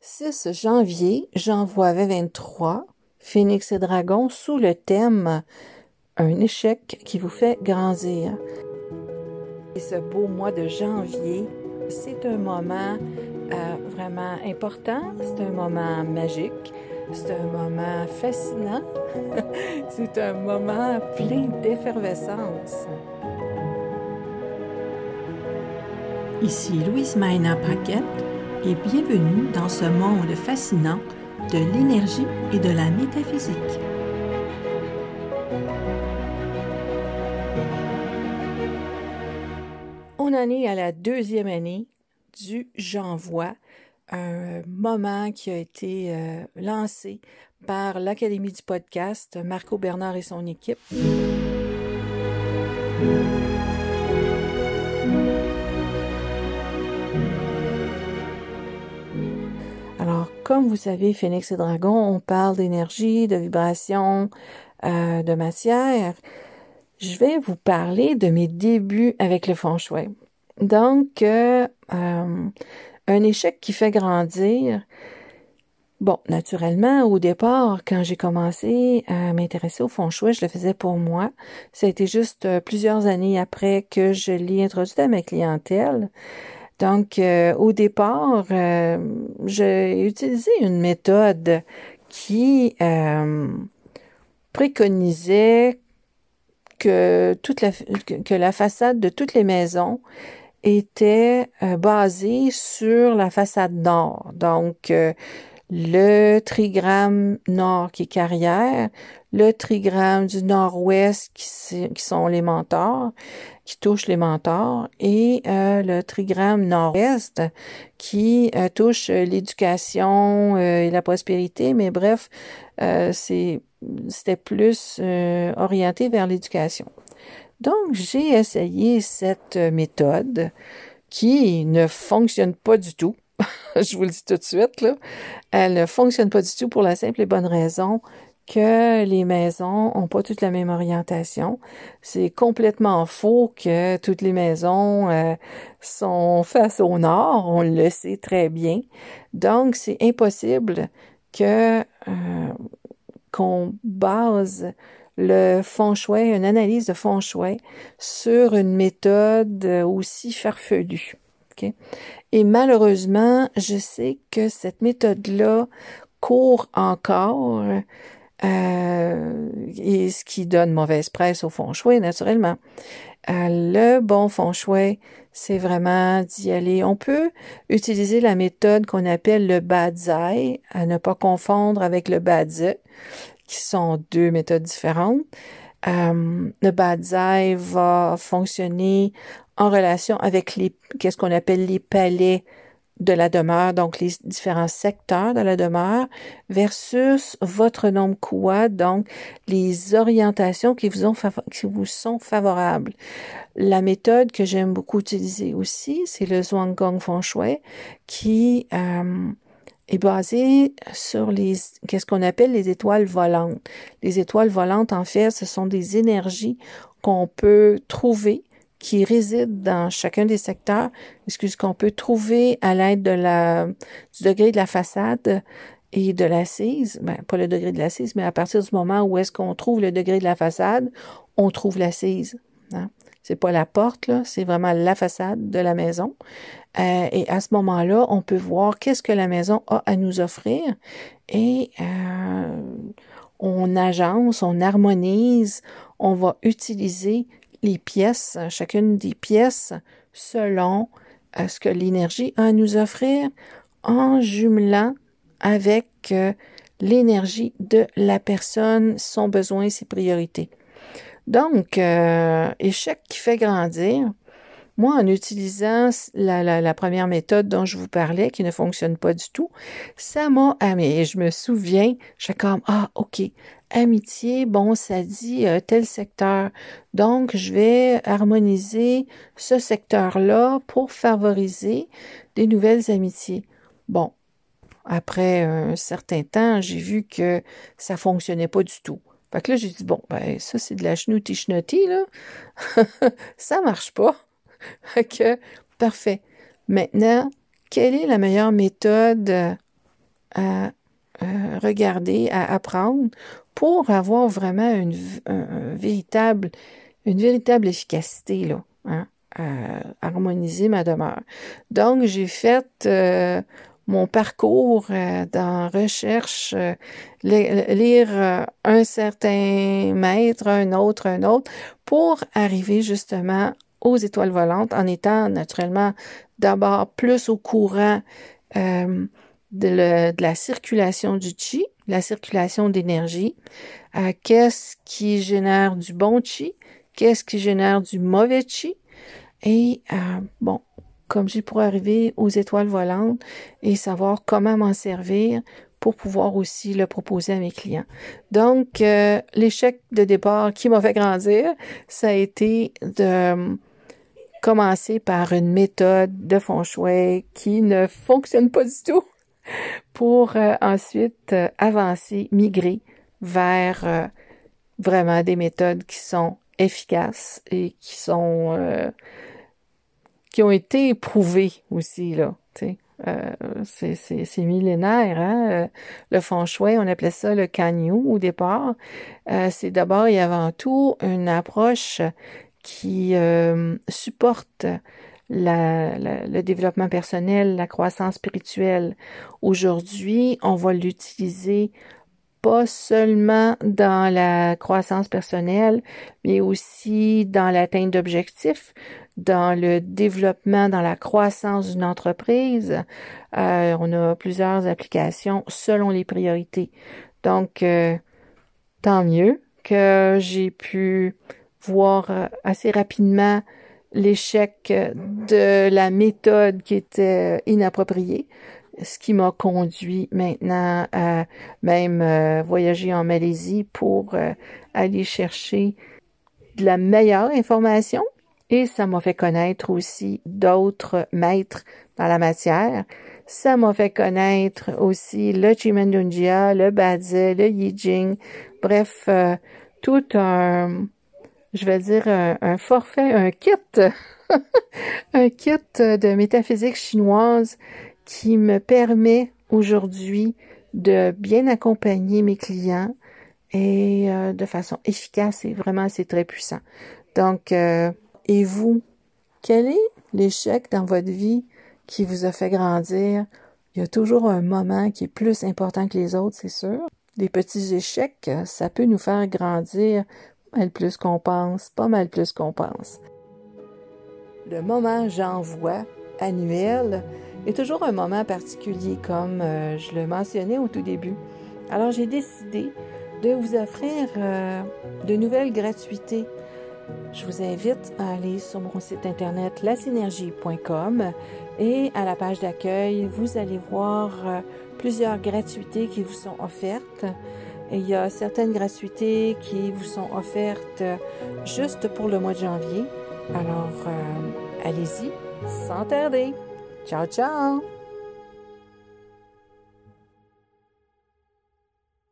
6 janvier, j'envoie 23 Phoenix et Dragon sous le thème Un échec qui vous fait grandir. Et ce beau mois de janvier, c'est un moment euh, vraiment important, c'est un moment magique, c'est un moment fascinant, c'est un moment plein d'effervescence. Ici Louise Maina Paquette et bienvenue dans ce monde fascinant de l'énergie et de la métaphysique. On en est à la deuxième année du J'envoie, un moment qui a été euh, lancé par l'Académie du podcast, Marco Bernard et son équipe. Comme vous savez, Phoenix et Dragon, on parle d'énergie, de vibration, euh, de matière. Je vais vous parler de mes débuts avec le feng shui. Donc, euh, euh, un échec qui fait grandir. Bon, naturellement, au départ, quand j'ai commencé à m'intéresser au feng shui, je le faisais pour moi. Ça a été juste plusieurs années après que je l'ai introduit à ma clientèle. Donc, euh, au départ, euh, j'ai utilisé une méthode qui euh, préconisait que toute la que la façade de toutes les maisons était basée sur la façade nord. Le trigramme nord qui est carrière, le trigramme du nord-ouest qui, sont les mentors, qui touche les mentors, et euh, le trigramme nord-est qui euh, touche l'éducation euh, et la prospérité, mais bref, c'est c'était plus orienté vers l'éducation. Donc, j'ai essayé cette méthode qui ne fonctionne pas du tout. Je vous le dis tout de suite, là. Elle ne fonctionne pas du tout pour la simple et bonne raison que les maisons ont pas toutes la même orientation. C'est complètement faux que toutes les maisons euh, sont face au nord, on le sait très bien. Donc, c'est impossible que euh, qu'on base le feng shui, une analyse de feng shui sur une méthode aussi farfelue. Et malheureusement, je sais que cette méthode-là court encore euh, et ce qui donne mauvaise presse au feng shui, naturellement. Euh, le bon feng shui, c'est vraiment d'y aller. On peut utiliser la méthode qu'on appelle le Badzai, à ne pas confondre avec le Badze, qui sont deux méthodes différentes. Euh, le Badzai va fonctionner en relation avec les, qu'est-ce qu'on appelle les palais de la demeure, donc les différents secteurs de la demeure, versus votre nombre quoi, donc les orientations qui vous, ont qui vous sont favorables. La méthode que j'aime beaucoup utiliser aussi, c'est le Zhuanggong Feng Shui, qui euh, est basé sur les qu'est-ce qu'on appelle les étoiles volantes. Les étoiles volantes, en fait, ce sont des énergies qu'on peut trouver qui réside dans chacun des secteurs, excuse qu'on peut trouver à l'aide de la du degré de la façade et de l'assise, ben, pas le degré de l'assise, mais à partir du moment où est-ce qu'on trouve le degré de la façade, on trouve l'assise. Hein? C'est pas la porte, là, c'est vraiment la façade de la maison. Euh, et à ce moment-là, on peut voir qu'est-ce que la maison a à nous offrir et euh, on agence, on harmonise, on va utiliser les pièces, chacune des pièces, selon euh, ce que l'énergie a à nous offrir, en jumelant avec euh, l'énergie de la personne, son besoin, ses priorités. Donc, euh, échec qui fait grandir. Moi, en utilisant la, première méthode dont je vous parlais, qui ne fonctionne pas du tout, ça m'a amené. Je me souviens, je suis comme, ah, OK, amitié, bon, ça dit euh, tel secteur. Donc, je vais harmoniser ce secteur-là pour favoriser des nouvelles amitiés. Bon, après un certain temps, j'ai vu que ça fonctionnait pas du tout. Fait que là, j'ai dit, bon, ben, ça, c'est de la chenouti, là. ça marche pas. Que, parfait. Maintenant, quelle est la meilleure méthode à regarder, à apprendre pour avoir vraiment une, véritable, une véritable efficacité, là, hein, à harmoniser ma demeure? Donc, j'ai fait euh, mon parcours euh, dans recherche, euh, lire un certain maître, un autre, un autre, pour arriver justement aux étoiles volantes en étant naturellement d'abord plus au courant de, la circulation du chi, la circulation d'énergie, euh, qu'est-ce qui génère du bon chi, qu'est-ce qui génère du mauvais chi, et euh, bon, comme j'ai pour arriver aux étoiles volantes et savoir comment m'en servir pour pouvoir aussi le proposer à mes clients. Donc, euh, l'échec de départ qui m'a fait grandir, ça a été de commencer par une méthode de feng shui qui ne fonctionne pas du tout pour euh, ensuite euh, avancer, migrer vers euh, vraiment des méthodes qui sont efficaces et qui sont qui ont été éprouvées aussi là. Euh, c'est millénaire, hein? Le feng shui, on appelait ça le kanyu au départ. c'est d'abord et avant tout une approche qui supporte le développement personnel, la croissance spirituelle. Aujourd'hui, on va l'utiliser pas seulement dans la croissance personnelle, mais aussi dans l'atteinte d'objectifs, dans le développement, dans la croissance d'une entreprise. Euh, on a plusieurs applications selon les priorités. Donc, euh, tant mieux que j'ai pu voir assez rapidement l'échec de la méthode qui était inappropriée, ce qui m'a conduit maintenant à même euh, voyager en Malaisie pour euh, aller chercher de la meilleure information et ça m'a fait connaître aussi d'autres maîtres dans la matière. Ça m'a fait connaître aussi le Chimendunjia, le Badze, le Yijing, bref, euh, tout un je vais dire, un, forfait, un kit, un kit de métaphysique chinoise qui me permet aujourd'hui de bien accompagner mes clients et euh, de façon efficace et vraiment c'est très puissant. Donc, euh, et vous, quel est l'échec dans votre vie qui vous a fait grandir? Il y a toujours un moment qui est plus important que les autres, c'est sûr. Les petits échecs, ça peut nous faire grandir mal plus qu'on pense, pas mal plus qu'on pense. Le moment j'envoie annuel est toujours un moment particulier, comme euh, je le mentionnais au tout début. Alors j'ai décidé de vous offrir euh, de nouvelles gratuités. Je vous invite à aller sur mon site internet lasynergie.com et à la page d'accueil, vous allez voir euh, plusieurs gratuités qui vous sont offertes il y a certaines gratuités qui vous sont offertes juste pour le mois de janvier. Alors, euh, allez-y, sans tarder. Ciao, ciao!